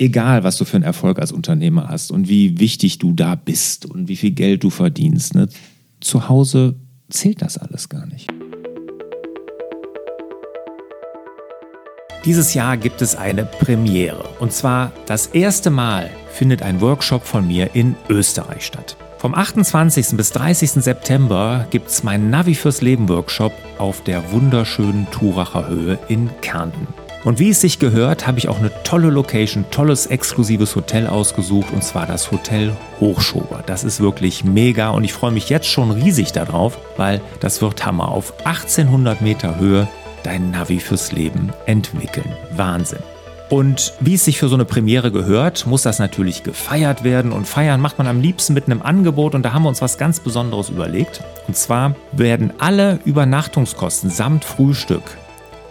egal, was du für einen Erfolg als Unternehmer hast und wie wichtig du da bist und wie viel Geld du verdienst, ne? zu Hause zählt das alles gar nicht. Dieses Jahr gibt es eine Premiere. Und zwar das erste Mal findet ein Workshop von mir in Österreich statt. Vom 28. bis 30. September gibt es meinen Navi fürs Leben Workshop auf der wunderschönen Turacher Höhe in Kärnten. Und wie es sich gehört, habe ich auch eine tolle Location, tolles exklusives Hotel ausgesucht und zwar das Hotel Hochschober. Das ist wirklich mega und ich freue mich jetzt schon riesig darauf, weil das wird Hammer. Auf 1800 Meter Höhe dein Navi fürs Leben entwickeln. Wahnsinn. Und wie es sich für so eine Premiere gehört, muss das natürlich gefeiert werden. Und feiern macht man am liebsten mit einem Angebot. Und da haben wir uns was ganz Besonderes überlegt. Und zwar werden alle Übernachtungskosten samt Frühstück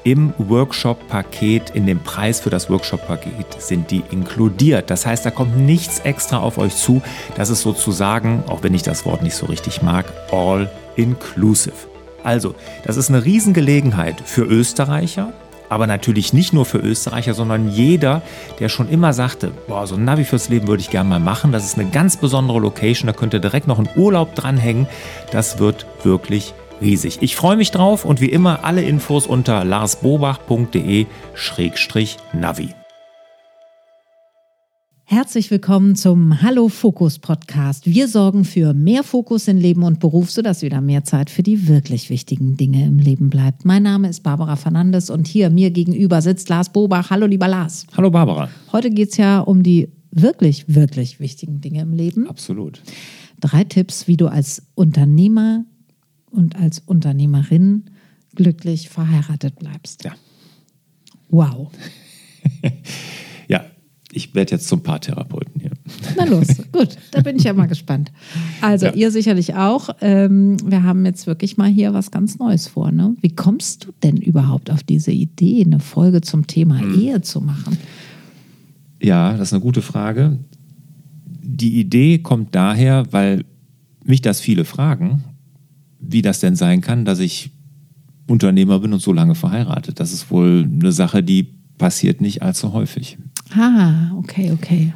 im Workshop-Paket, in dem Preis für das Workshop-Paket sind die inkludiert. Das heißt, da kommt nichts extra auf euch zu. Das ist sozusagen, auch wenn ich das Wort nicht so richtig mag, all inclusive. Also, das ist eine Riesengelegenheit für Österreicher, aber natürlich nicht nur für Österreicher, sondern jeder, der schon immer sagte, boah, so ein Navi fürs Leben würde ich gerne mal machen. Das ist eine ganz besondere Location, da könnt ihr direkt noch einen Urlaub dranhängen. Das wird wirklich riesig. Ich freue mich drauf und wie immer alle Infos unter larsbobach.de-navi. Herzlich willkommen zum Hallo Fokus Podcast. Wir sorgen für mehr Fokus in Leben und Beruf, sodass wieder mehr Zeit für die wirklich wichtigen Dinge im Leben bleibt. Mein Name ist Barbara Fernandes und hier mir gegenüber sitzt Lars Bobach. Hallo lieber Lars. Hallo Barbara. Heute geht es ja um die wirklich, wirklich wichtigen Dinge im Leben. Absolut. Drei Tipps, wie du als Unternehmer und als Unternehmerin glücklich verheiratet bleibst. Ja. Wow. ja, ich werde jetzt zum Paartherapeuten hier. Na los, gut, da bin ich ja mal gespannt. Also ja. ihr sicherlich auch. Ähm, wir haben jetzt wirklich mal hier was ganz Neues vor. Ne? Wie kommst du denn überhaupt auf diese Idee, eine Folge zum Thema hm. Ehe zu machen? Ja, das ist eine gute Frage. Die Idee kommt daher, weil mich das viele fragen, wie das denn sein kann, dass ich Unternehmer bin und so lange verheiratet. Das ist wohl eine Sache, die passiert nicht allzu häufig. Ah, okay, okay.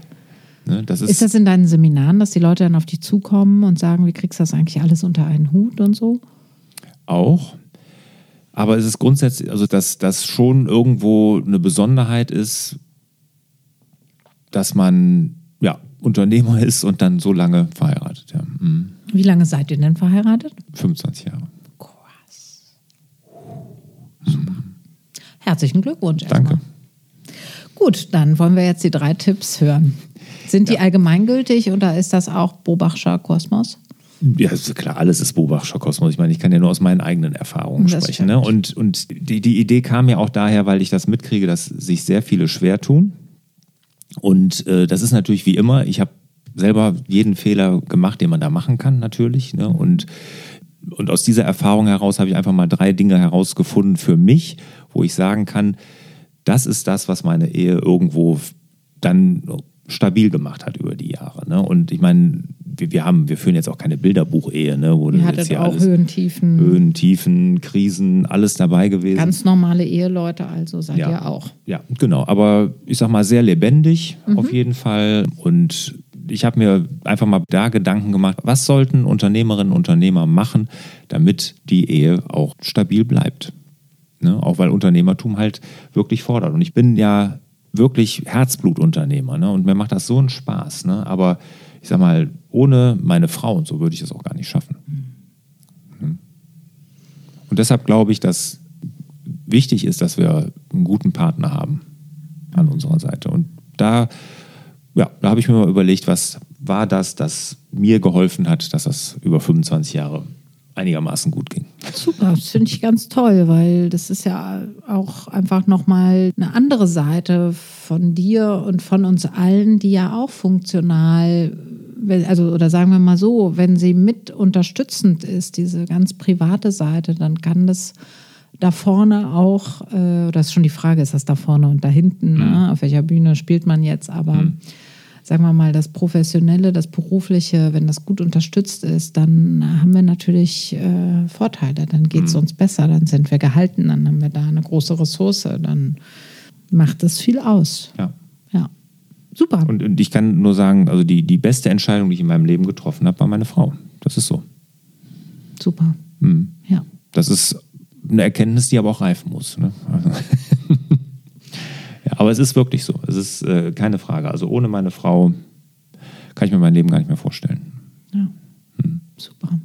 Ne, das ist, ist das in deinen Seminaren, dass die Leute dann auf dich zukommen und sagen, wie kriegst du das eigentlich alles unter einen Hut und so? Auch. Aber es ist grundsätzlich, also dass das schon irgendwo eine Besonderheit ist, dass man ja Unternehmer ist und dann so lange verheiratet. Ja. Mhm. Wie lange seid ihr denn verheiratet? 25 Jahre. Krass. Super. Mhm. Herzlichen Glückwunsch. Danke. Erstmal. Gut, dann wollen wir jetzt die drei Tipps hören. Sind die allgemeingültig oder ist das auch Bobachscher Kosmos? Ja, klar, alles ist Bobachscher Kosmos. Ich meine, ich kann ja nur aus meinen eigenen Erfahrungen das sprechen. Ne? Und, und die, die Idee kam ja auch daher, weil ich das mitkriege, dass sich sehr viele schwer tun. Und äh, das ist natürlich wie immer, ich habe selber jeden Fehler gemacht, den man da machen kann, natürlich. Ne? Und, und aus dieser Erfahrung heraus habe ich einfach mal drei Dinge herausgefunden für mich, wo ich sagen kann, das ist das, was meine Ehe irgendwo dann stabil gemacht hat über die Jahre. Ne? Und ich meine, wir, wir, haben, wir führen jetzt auch keine Bilderbuch-Ehe, ne? Wo Ihr hattet auch Höhen, Tiefen. Höhen, Tiefen, Krisen, alles dabei gewesen. Ganz normale Eheleute, also seid ja. ihr auch. Ja, genau. Aber ich sag mal, sehr lebendig mhm. auf jeden Fall. Und ich habe mir einfach mal da Gedanken gemacht, was sollten Unternehmerinnen und Unternehmer machen, damit die Ehe auch stabil bleibt. Ne? Auch weil Unternehmertum halt wirklich fordert. Und ich bin ja wirklich Herzblutunternehmer ne? und mir macht das so einen Spaß. Ne? Aber ich sag mal, ohne meine Frau und so würde ich das auch gar nicht schaffen. Mhm. Und deshalb glaube ich, dass wichtig ist, dass wir einen guten Partner haben an unserer Seite. Und da, ja, da habe ich mir mal überlegt, was war das, das mir geholfen hat, dass das über 25 Jahre einigermaßen gut ging. Super, das finde ich ganz toll, weil das ist ja auch einfach nochmal eine andere Seite von dir und von uns allen, die ja auch funktional, also oder sagen wir mal so, wenn sie mit unterstützend ist, diese ganz private Seite, dann kann das da vorne auch, äh, das ist schon die Frage, ist das da vorne und da hinten, mhm. ne? auf welcher Bühne spielt man jetzt, aber mhm sagen wir mal, das Professionelle, das Berufliche, wenn das gut unterstützt ist, dann haben wir natürlich äh, Vorteile. Dann geht es mhm. uns besser, dann sind wir gehalten, dann haben wir da eine große Ressource, dann macht das viel aus. Ja. ja. Super. Und, und ich kann nur sagen, also die, die beste Entscheidung, die ich in meinem Leben getroffen habe, war meine Frau. Das ist so. Super. Hm. Ja. Das ist eine Erkenntnis, die aber auch reifen muss. Ne? Also aber es ist wirklich so. Es ist äh, keine Frage. Also ohne meine Frau kann ich mir mein Leben gar nicht mehr vorstellen. Ja. Super.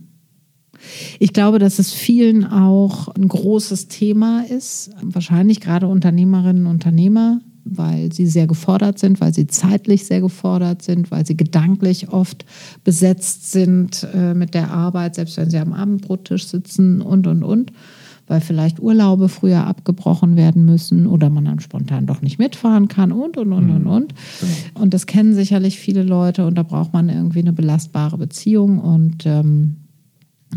Ich glaube, dass es vielen auch ein großes Thema ist. Wahrscheinlich gerade Unternehmerinnen und Unternehmer, weil sie sehr gefordert sind, weil sie zeitlich sehr gefordert sind, weil sie gedanklich oft besetzt sind äh, mit der Arbeit, selbst wenn sie am Abendbrottisch sitzen und, und, und. Weil vielleicht Urlaube früher abgebrochen werden müssen oder man dann spontan doch nicht mitfahren kann und, und, und, und, und. Und das kennen sicherlich viele Leute und da braucht man irgendwie eine belastbare Beziehung und ähm,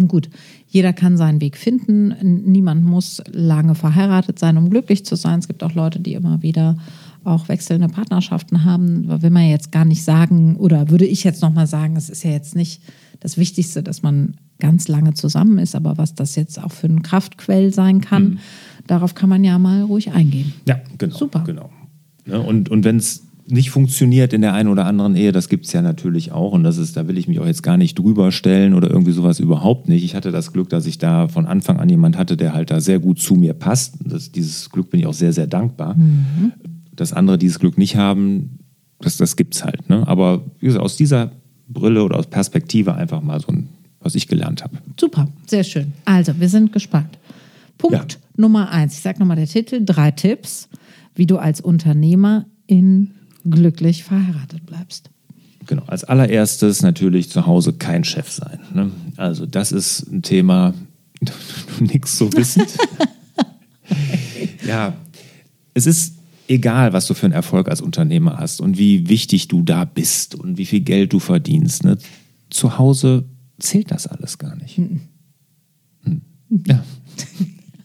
Gut, jeder kann seinen Weg finden. Niemand muss lange verheiratet sein, um glücklich zu sein. Es gibt auch Leute, die immer wieder auch wechselnde Partnerschaften haben. Da will man jetzt gar nicht sagen, oder würde ich jetzt nochmal sagen, es ist ja jetzt nicht das Wichtigste, dass man ganz lange zusammen ist, aber was das jetzt auch für ein Kraftquell sein kann, mhm. darauf kann man ja mal ruhig eingehen. Ja, genau. Super. Genau. Ja, und und wenn es nicht funktioniert in der einen oder anderen Ehe, das gibt es ja natürlich auch. Und das ist, da will ich mich auch jetzt gar nicht drüber stellen oder irgendwie sowas überhaupt nicht. Ich hatte das Glück, dass ich da von Anfang an jemand hatte, der halt da sehr gut zu mir passt. Das, dieses Glück bin ich auch sehr, sehr dankbar. Mhm. Dass andere dieses Glück nicht haben, das, das gibt es halt. Ne? Aber wie gesagt, aus dieser Brille oder aus Perspektive einfach mal so ein, was ich gelernt habe. Super, sehr schön. Also, wir sind gespannt. Punkt ja. Nummer eins. Ich sage nochmal der Titel: drei Tipps, wie du als Unternehmer in glücklich verheiratet bleibst. Genau, als allererstes natürlich zu Hause kein Chef sein. Ne? Also das ist ein Thema, nichts so wissend. ja, es ist egal, was du für einen Erfolg als Unternehmer hast und wie wichtig du da bist und wie viel Geld du verdienst. Ne? Zu Hause zählt das alles gar nicht. Hm. Ja.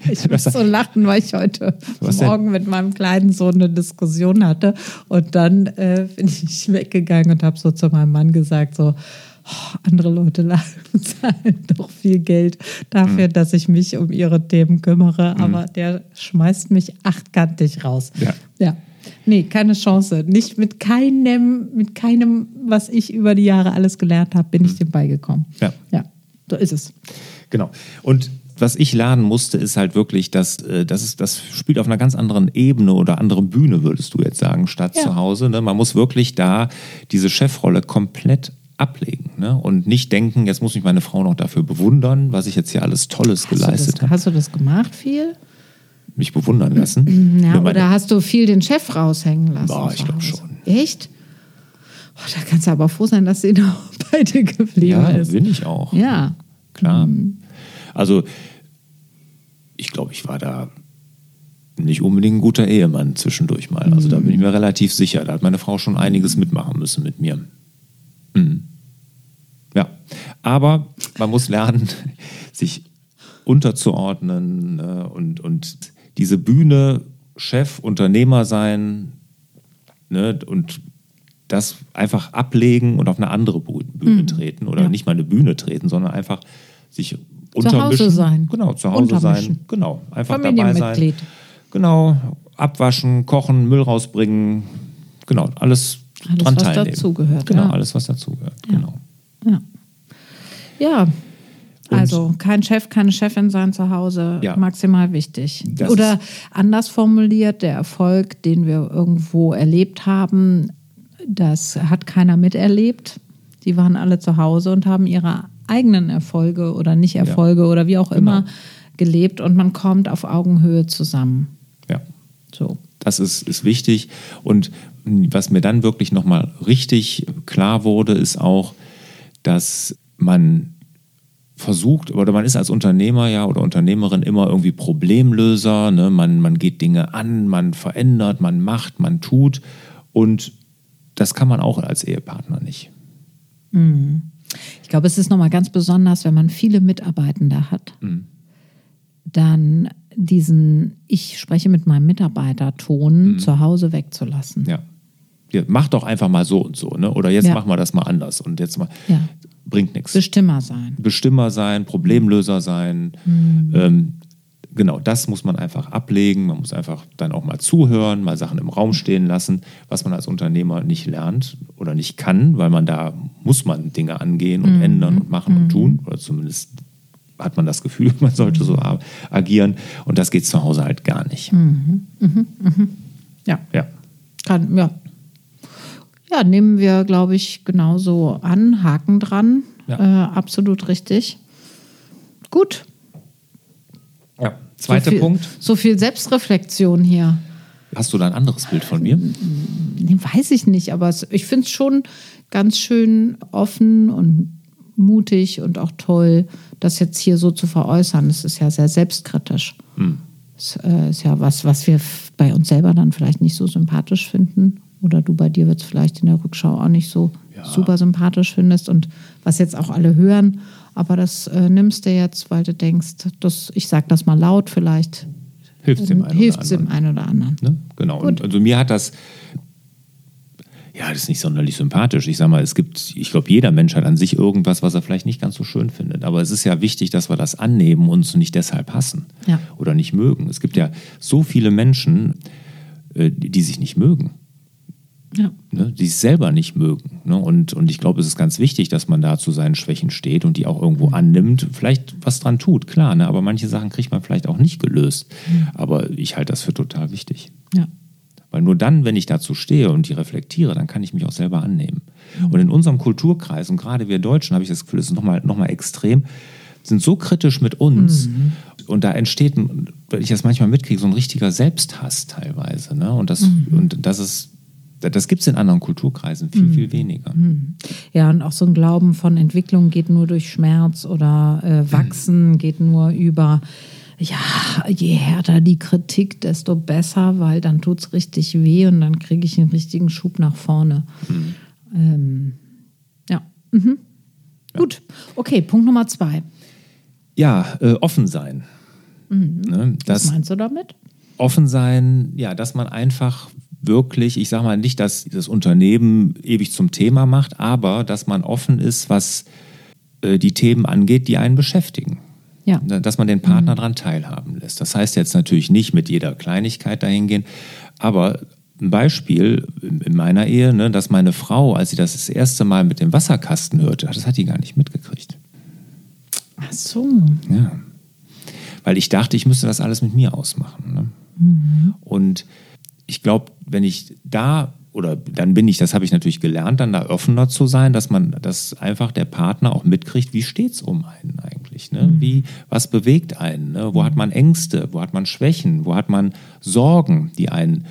Ich muss so lachen, weil ich heute Morgen mit meinem kleinen Sohn eine Diskussion hatte. Und dann äh, bin ich weggegangen und habe so zu meinem Mann gesagt, so, oh, andere Leute zahlen doch viel Geld dafür, mhm. dass ich mich um ihre Themen kümmere. Mhm. Aber der schmeißt mich achtkantig raus. Ja. ja. Nee, keine Chance. Nicht mit keinem, mit keinem, was ich über die Jahre alles gelernt habe, bin mhm. ich dem beigekommen. Ja. Ja, so ist es. Genau. Und was ich lernen musste, ist halt wirklich, dass äh, das, ist, das spielt auf einer ganz anderen Ebene oder anderen Bühne, würdest du jetzt sagen, statt ja. zu Hause. Ne? Man muss wirklich da diese Chefrolle komplett ablegen ne? und nicht denken, jetzt muss mich meine Frau noch dafür bewundern, was ich jetzt hier alles Tolles hast geleistet habe. Hast du das gemacht viel? Mich bewundern lassen? Ja, oder hast du viel den Chef raushängen lassen? Boah, ich glaube schon. Echt? Oh, da kannst du aber froh sein, dass sie noch bei dir geblieben ja, ist. Ja, bin ich auch. Ja. Klar. Mhm. Also ich glaube, ich war da nicht unbedingt ein guter Ehemann zwischendurch mal. Also da bin ich mir relativ sicher. Da hat meine Frau schon einiges mitmachen müssen mit mir. Mhm. Ja, aber man muss lernen, sich unterzuordnen äh, und, und diese Bühne, Chef, Unternehmer sein ne, und das einfach ablegen und auf eine andere Bühne mhm. treten oder ja. nicht mal eine Bühne treten, sondern einfach sich zu Hause sein. Genau, zu Hause sein. Genau, einfach dabei sein. Genau, abwaschen, kochen, Müll rausbringen. Genau, alles, alles dran was teilnehmen. dazugehört. Genau, ja. alles, was dazugehört. Ja. Genau. Ja. ja. Also kein Chef, keine Chefin sein zu Hause, ja. maximal wichtig. Das Oder anders formuliert, der Erfolg, den wir irgendwo erlebt haben, das hat keiner miterlebt. Die waren alle zu Hause und haben ihre eigenen Erfolge oder Nicht-Erfolge ja. oder wie auch immer genau. gelebt und man kommt auf Augenhöhe zusammen. Ja. So. Das ist, ist wichtig. Und was mir dann wirklich nochmal richtig klar wurde, ist auch, dass man versucht, oder man ist als Unternehmer ja oder Unternehmerin immer irgendwie Problemlöser. Ne? Man, man geht Dinge an, man verändert, man macht, man tut. Und das kann man auch als Ehepartner nicht. Mhm. Ich glaube, es ist nochmal ganz besonders, wenn man viele Mitarbeitende hat, mhm. dann diesen Ich spreche mit meinem Mitarbeiter-Ton mhm. zu Hause wegzulassen. Ja. ja. Mach doch einfach mal so und so, ne? Oder jetzt ja. machen wir das mal anders und jetzt mal. Ja. Bringt nichts. Bestimmer sein. Bestimmer sein, Problemlöser sein. Mhm. Ähm, genau, das muss man einfach ablegen. Man muss einfach dann auch mal zuhören, mal Sachen im Raum stehen lassen, was man als Unternehmer nicht lernt oder nicht kann, weil man da muss man Dinge angehen und mhm. ändern und machen mhm. und tun. Oder zumindest hat man das Gefühl, man sollte so agieren. Und das geht zu Hause halt gar nicht. Mhm. Mhm. Mhm. Ja. Ja. Kann, ja. Ja, nehmen wir, glaube ich, genauso an. Haken dran. Ja. Äh, absolut richtig. Gut. Ja. Zweiter so viel, Punkt. So viel Selbstreflexion hier. Hast du da ein anderes Bild von mir? Nee, weiß ich nicht, aber ich finde es schon ganz schön offen und mutig und auch toll, das jetzt hier so zu veräußern. Es ist ja sehr selbstkritisch. Hm. Das äh, ist ja was, was wir bei uns selber dann vielleicht nicht so sympathisch finden. Oder du bei dir wird es vielleicht in der Rückschau auch nicht so ja. super sympathisch findest. Und was jetzt auch alle hören, aber das äh, nimmst du jetzt, weil du denkst, das, ich sag das mal laut, vielleicht hilft es dem, einen, hilft's dem einen oder anderen. Ne? Genau. Und also mir hat das ja, das ist nicht sonderlich sympathisch. Ich sage mal, es gibt, ich glaube, jeder Mensch hat an sich irgendwas, was er vielleicht nicht ganz so schön findet. Aber es ist ja wichtig, dass wir das annehmen und uns nicht deshalb hassen ja. oder nicht mögen. Es gibt ja so viele Menschen, äh, die sich nicht mögen. Ja. Ne, die sich selber nicht mögen. Ne? Und, und ich glaube, es ist ganz wichtig, dass man da zu seinen Schwächen steht und die auch irgendwo annimmt, vielleicht was dran tut, klar, ne? aber manche Sachen kriegt man vielleicht auch nicht gelöst. Mhm. Aber ich halte das für total wichtig. Ja. Weil nur dann, wenn ich dazu stehe und die reflektiere, dann kann ich mich auch selber annehmen. Mhm. Und in unserem Kulturkreis, und gerade wir Deutschen, habe ich das Gefühl, das ist nochmal noch mal extrem, sind so kritisch mit uns. Mhm. Und da entsteht, wenn ich das manchmal mitkriege, so ein richtiger Selbsthass teilweise. Ne? Und, das, mhm. und das ist das gibt es in anderen Kulturkreisen viel, viel mhm. weniger. Mhm. Ja, und auch so ein Glauben von Entwicklung geht nur durch Schmerz oder äh, Wachsen mhm. geht nur über ja, je härter die Kritik, desto besser, weil dann tut es richtig weh und dann kriege ich einen richtigen Schub nach vorne. Mhm. Ähm, ja. Mhm. ja. Gut, okay, Punkt Nummer zwei. Ja, äh, offen sein. Mhm. Ne, Was meinst du damit? Offen sein, ja, dass man einfach wirklich, ich sage mal nicht, dass das Unternehmen ewig zum Thema macht, aber dass man offen ist, was äh, die Themen angeht, die einen beschäftigen. Ja. Ne, dass man den Partner mhm. daran teilhaben lässt. Das heißt jetzt natürlich nicht mit jeder Kleinigkeit dahin gehen, aber ein Beispiel in meiner Ehe, ne, dass meine Frau, als sie das das erste Mal mit dem Wasserkasten hörte, das hat die gar nicht mitgekriegt. Ach so. Ja. Weil ich dachte, ich müsste das alles mit mir ausmachen. Ne? Mhm. Und ich glaube, wenn ich da oder dann bin ich, das habe ich natürlich gelernt, dann da offener zu sein, dass man, dass einfach der Partner auch mitkriegt, wie steht es um einen eigentlich, ne? Mhm. Wie, was bewegt einen, ne? Wo hat man Ängste, wo hat man Schwächen, wo hat man Sorgen, die einen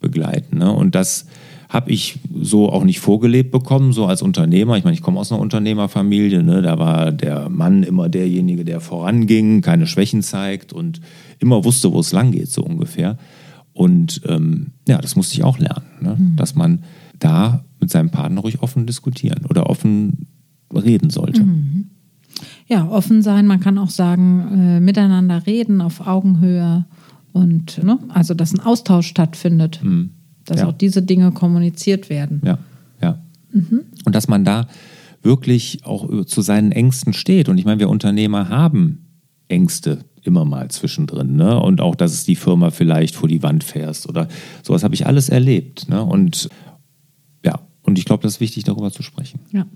begleiten, ne? Und das habe ich so auch nicht vorgelebt bekommen, so als Unternehmer. Ich meine, ich komme aus einer Unternehmerfamilie, ne? da war der Mann immer derjenige, der voranging, keine Schwächen zeigt und immer wusste, wo es lang geht, so ungefähr. Und ähm, ja, das musste ich auch lernen, ne? mhm. dass man da mit seinem Partner ruhig offen diskutieren oder offen reden sollte. Mhm. Ja, offen sein, man kann auch sagen, äh, miteinander reden auf Augenhöhe und ne? also dass ein Austausch stattfindet, mhm. dass ja. auch diese Dinge kommuniziert werden. Ja, ja. Mhm. Und dass man da wirklich auch zu seinen Ängsten steht. Und ich meine, wir Unternehmer haben Ängste immer mal zwischendrin. Ne? Und auch, dass es die Firma vielleicht vor die Wand fährst oder sowas habe ich alles erlebt. Ne? Und ja, und ich glaube, das ist wichtig, darüber zu sprechen. Ja.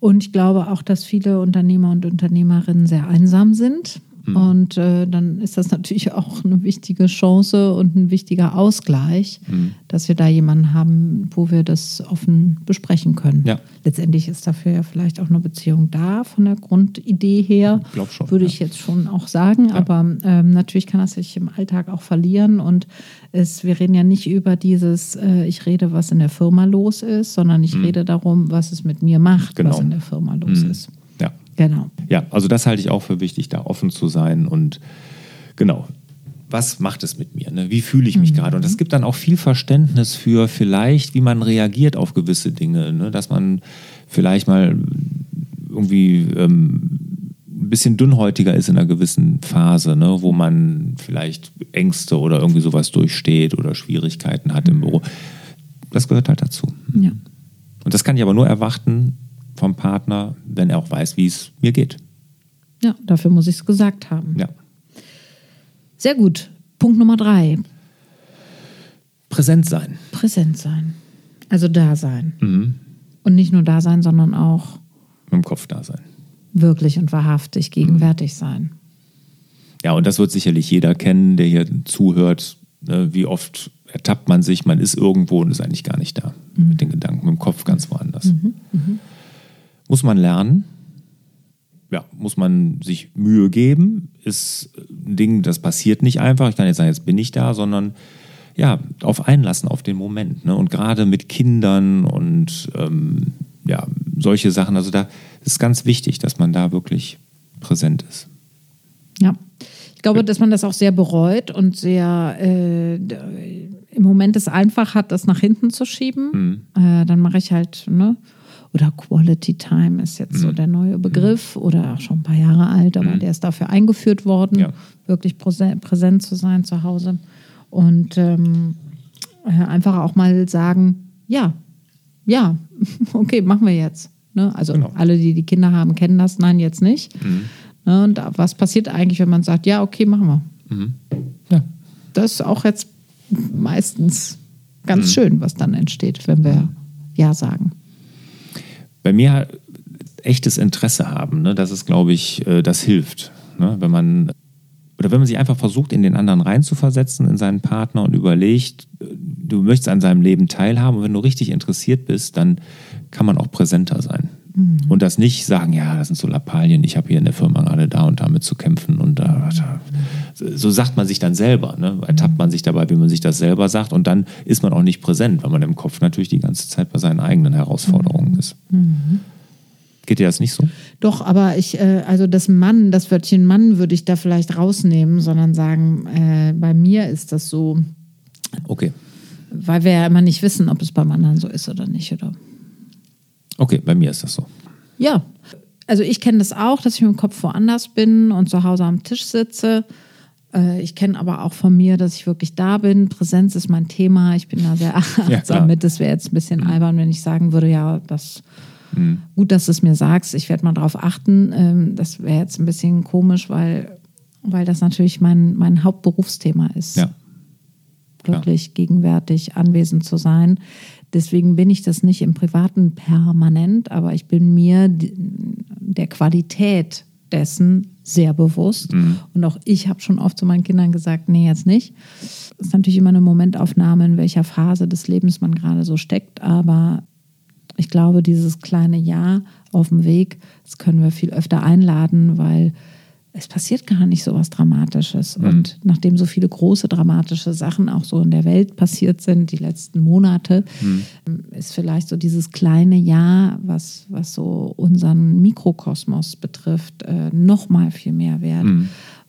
Und ich glaube auch, dass viele Unternehmer und Unternehmerinnen sehr einsam sind Mhm. Und äh, dann ist das natürlich auch eine wichtige Chance und ein wichtiger Ausgleich, mhm. dass wir da jemanden haben, wo wir das offen besprechen können. Ja. Letztendlich ist dafür ja vielleicht auch eine Beziehung da, von der Grundidee her, schon, würde ja. ich jetzt schon auch sagen. Ja. Aber ähm, natürlich kann das sich im Alltag auch verlieren. Und es, wir reden ja nicht über dieses, äh, ich rede, was in der Firma los ist, sondern ich mhm. rede darum, was es mit mir macht, genau. was in der Firma los mhm. ist. Genau. Ja, also das halte ich auch für wichtig, da offen zu sein und genau. Was macht es mit mir? Ne? Wie fühle ich mich mhm. gerade? Und es gibt dann auch viel Verständnis für vielleicht, wie man reagiert auf gewisse Dinge. Ne? Dass man vielleicht mal irgendwie ähm, ein bisschen dünnhäutiger ist in einer gewissen Phase, ne? wo man vielleicht Ängste oder irgendwie sowas durchsteht oder Schwierigkeiten hat im Büro. Das gehört halt dazu. Ja. Und das kann ich aber nur erwarten, vom Partner, wenn er auch weiß, wie es mir geht. Ja, dafür muss ich es gesagt haben. Ja. Sehr gut. Punkt Nummer drei. Präsent sein. Präsent sein. Also da sein. Mhm. Und nicht nur da sein, sondern auch Mit dem Kopf da sein. wirklich und wahrhaftig gegenwärtig sein. Ja, und das wird sicherlich jeder kennen, der hier zuhört. Ne, Wie oft ertappt man sich, man ist irgendwo und ist eigentlich gar nicht da. Mit den Gedanken, mit dem Kopf ganz woanders. Muss man lernen. Ja, muss man sich Mühe geben. Ist ein Ding, das passiert nicht einfach. Ich kann jetzt sagen, jetzt bin ich da, sondern ja, auf einlassen auf den Moment. Ne? Und gerade mit Kindern und ähm, ja, solche Sachen. Also da ist ganz wichtig, dass man da wirklich präsent ist. Ja. Ich glaube, dass man das auch sehr bereut und sehr äh, im Moment es einfach hat, das nach hinten zu schieben. Äh, dann mache ich halt, ne? Oder Quality Time ist jetzt so der neue Begriff oder auch schon ein paar Jahre alt, aber der ist dafür eingeführt worden, Ja. wirklich präse- präsent zu sein zu Hause. Und ähm, äh, einfach auch mal sagen, ja, ja, okay, machen wir jetzt. Ne? Also Genau. alle, die die Kinder haben, kennen das, nein, jetzt nicht. Ne? Und was passiert eigentlich, wenn man sagt, ja, okay, machen wir. Ja. Das ist auch jetzt meistens ganz schön, was dann entsteht, wenn wir Ja sagen. Bei mir echtes Interesse haben, ne? das ist, glaube ich, äh, das hilft. Ne? Wenn man oder wenn man sich einfach versucht, in den anderen reinzuversetzen, in seinen Partner und überlegt, äh, du möchtest an seinem Leben teilhaben und wenn du richtig interessiert bist, dann kann man auch präsenter sein. Und das nicht sagen, ja, das sind so Lappalien, ich habe hier in der Firma gerade da und damit zu kämpfen und da, da. So sagt man sich dann selber, ne? ertappt man sich dabei, wie man sich das selber sagt und dann ist man auch nicht präsent, weil man im Kopf natürlich die ganze Zeit bei seinen eigenen Herausforderungen ist. Geht dir das nicht so? Doch, aber ich, äh, also das Mann, das Wörtchen Mann würde ich da vielleicht rausnehmen, sondern sagen, äh, bei mir ist das so, Okay. weil wir ja immer nicht wissen, ob es beim anderen so ist oder nicht, oder? Okay, bei mir ist das so. Ja, also ich kenne das auch, dass ich mit dem Kopf woanders bin und zu Hause am Tisch sitze. Äh, Ich kenne aber auch von mir, dass ich wirklich da bin. Präsenz ist mein Thema. Ich bin da sehr achtsam mit. Das wäre jetzt ein bisschen albern, wenn ich sagen würde, ja, das gut, dass du es mir sagst. Ich werde mal drauf achten. Ähm, Das wäre jetzt ein bisschen komisch, weil, weil das natürlich mein, mein Hauptberufsthema ist Ja. wirklich gegenwärtig anwesend zu sein. Deswegen bin ich das nicht im Privaten permanent, aber ich bin mir der Qualität dessen sehr bewusst. Und auch ich habe schon oft zu meinen Kindern gesagt, nee, jetzt nicht. Es ist natürlich immer eine Momentaufnahme, in welcher Phase des Lebens man gerade so steckt, aber ich glaube, dieses kleine Ja auf dem Weg, das können wir viel öfter einladen, weil es passiert gar nicht so was Dramatisches. Und nachdem so viele große dramatische Sachen auch so in der Welt passiert sind, die letzten Monate, ist vielleicht so dieses kleine Ja, was, was so unseren Mikrokosmos betrifft, äh, noch mal viel mehr wert,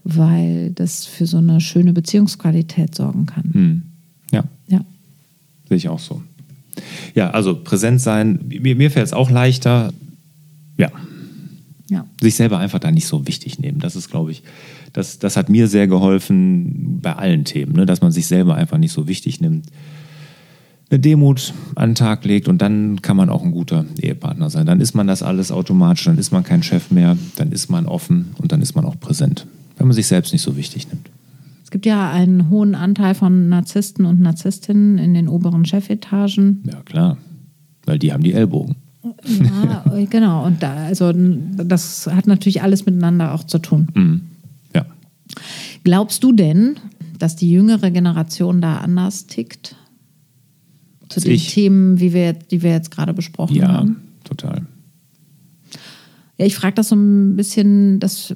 weil das für so eine schöne Beziehungsqualität sorgen kann. Hm. Ja, Ja. sehe ich auch so. Ja, also präsent sein, mir, mir fällt es auch leichter. Sich selber einfach da nicht so wichtig nehmen. Das ist, glaube ich, das, das hat mir sehr geholfen bei allen Themen, ne? dass man sich selber einfach nicht so wichtig nimmt. Eine Demut an den Tag legt und dann kann man auch ein guter Ehepartner sein. Dann ist man das alles automatisch, dann ist man kein Chef mehr, dann ist man offen und dann ist man auch präsent, wenn man sich selbst nicht so wichtig nimmt. Es gibt ja einen hohen Anteil von Narzissten und Narzisstinnen in den oberen Chefetagen. Ja, klar, weil die haben die Ellbogen. Ja, genau. Und da, also das hat natürlich alles miteinander auch zu tun. Mhm. Ja. Glaubst du denn, dass die jüngere Generation da anders tickt? Zu Als den ich. Themen, wie wir, die wir jetzt gerade besprochen Ja, haben? total. Ja, ich frage das so ein bisschen, dass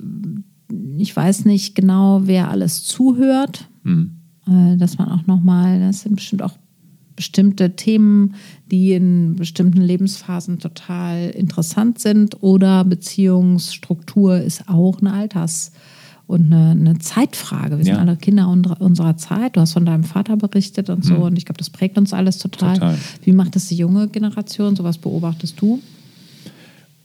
ich weiß nicht genau, wer alles zuhört, Mhm. äh, dass man auch nochmal, das sind bestimmt auch bestimmte Themen, die in bestimmten Lebensphasen total interessant sind oder Beziehungsstruktur ist auch eine Alters- und eine, eine Zeitfrage. Wir sind Ja. alle Kinder unserer- Zeit. Du hast von deinem Vater berichtet und so und ich glaube, das prägt uns alles total. Total. Wie macht das die junge Generation? Sowas beobachtest du?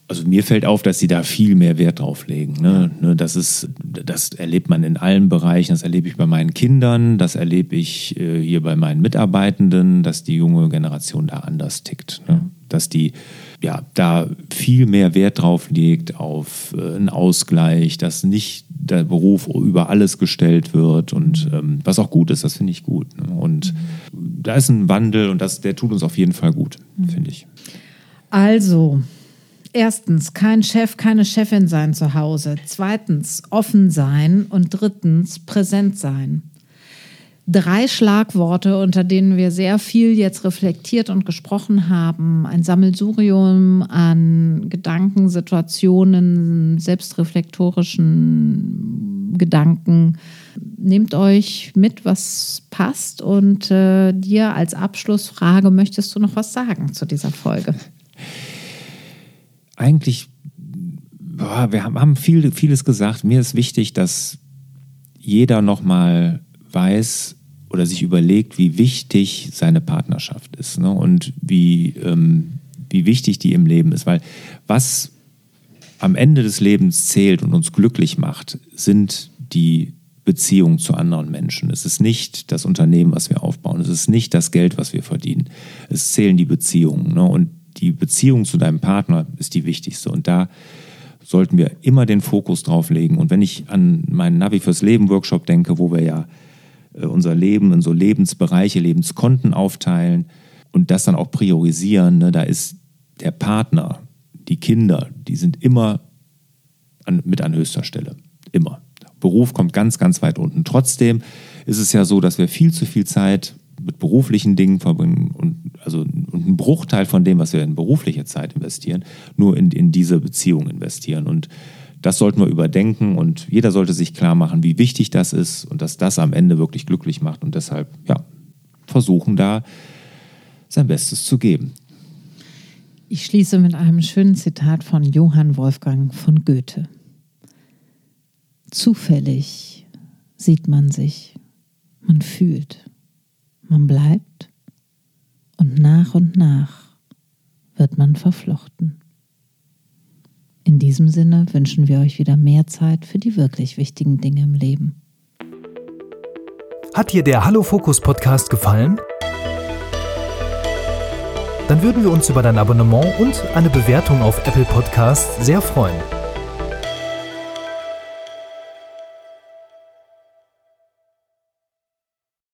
Also mir fällt auf, dass sie da viel mehr Wert drauf legen. Ne? Ne, Das, ist, das erlebt man in allen Bereichen. Das erlebe ich bei meinen Kindern, das erlebe ich äh, hier bei meinen Mitarbeitenden, dass die junge Generation da anders tickt. Ne? Dass die ja da viel mehr Wert drauf legt auf äh, einen Ausgleich, dass nicht der Beruf über alles gestellt wird und ähm, was auch gut ist, das finde ich gut. Ne? Und mhm. da ist ein Wandel und das, der tut uns auf jeden Fall gut, mhm. finde ich. Also, erstens, kein Chef, keine Chefin sein zu Hause. Zweitens, offen sein. Und drittens, präsent sein drei Schlagworte, unter denen wir sehr viel jetzt reflektiert und gesprochen haben. Ein Sammelsurium an Gedanken, Situationen, selbstreflektorischen Gedanken. Nehmt euch mit, was passt und äh, dir als Abschlussfrage möchtest du noch was sagen zu dieser Folge? Eigentlich, boah, wir haben viel, vieles gesagt. Mir ist wichtig, dass jeder nochmal weiß oder sich überlegt, wie wichtig seine Partnerschaft ist ne? und wie, ähm, wie wichtig die im Leben ist. Weil was am Ende des Lebens zählt und uns glücklich macht, sind die Beziehungen zu anderen Menschen. Es ist nicht das Unternehmen, was wir aufbauen. Es ist nicht das Geld, was wir verdienen. Es zählen die Beziehungen. Ne? Und die Beziehung zu deinem Partner ist die wichtigste. Und da sollten wir immer den Fokus drauf legen. Und wenn ich an meinen Navi fürs Leben Workshop denke, wo wir ja äh, unser Leben in so Lebensbereiche, Lebenskonten aufteilen und das dann auch priorisieren. Ne? Da ist der Partner, die Kinder, die sind immer an, mit an höchster Stelle. Immer. Beruf kommt ganz, ganz weit unten. Trotzdem ist es ja so, dass wir viel zu viel Zeit mit beruflichen Dingen verbringen und also und einen Bruchteil von dem, was wir in berufliche Zeit investieren, nur in, in diese Beziehung investieren. Und das sollten wir überdenken und jeder sollte sich klar machen, wie wichtig das ist und dass das am Ende wirklich glücklich macht und deshalb ja, versuchen da sein Bestes zu geben. Ich schließe mit einem schönen Zitat von Johann Wolfgang von Goethe. Zufällig sieht man sich, man fühlt, man bleibt und nach und nach wird man verflochten. In diesem Sinne wünschen wir euch wieder mehr Zeit für die wirklich wichtigen Dinge im Leben. Hat dir der Hallo Fokus Podcast gefallen? Dann würden wir uns über dein Abonnement und eine Bewertung auf Apple Podcasts sehr freuen.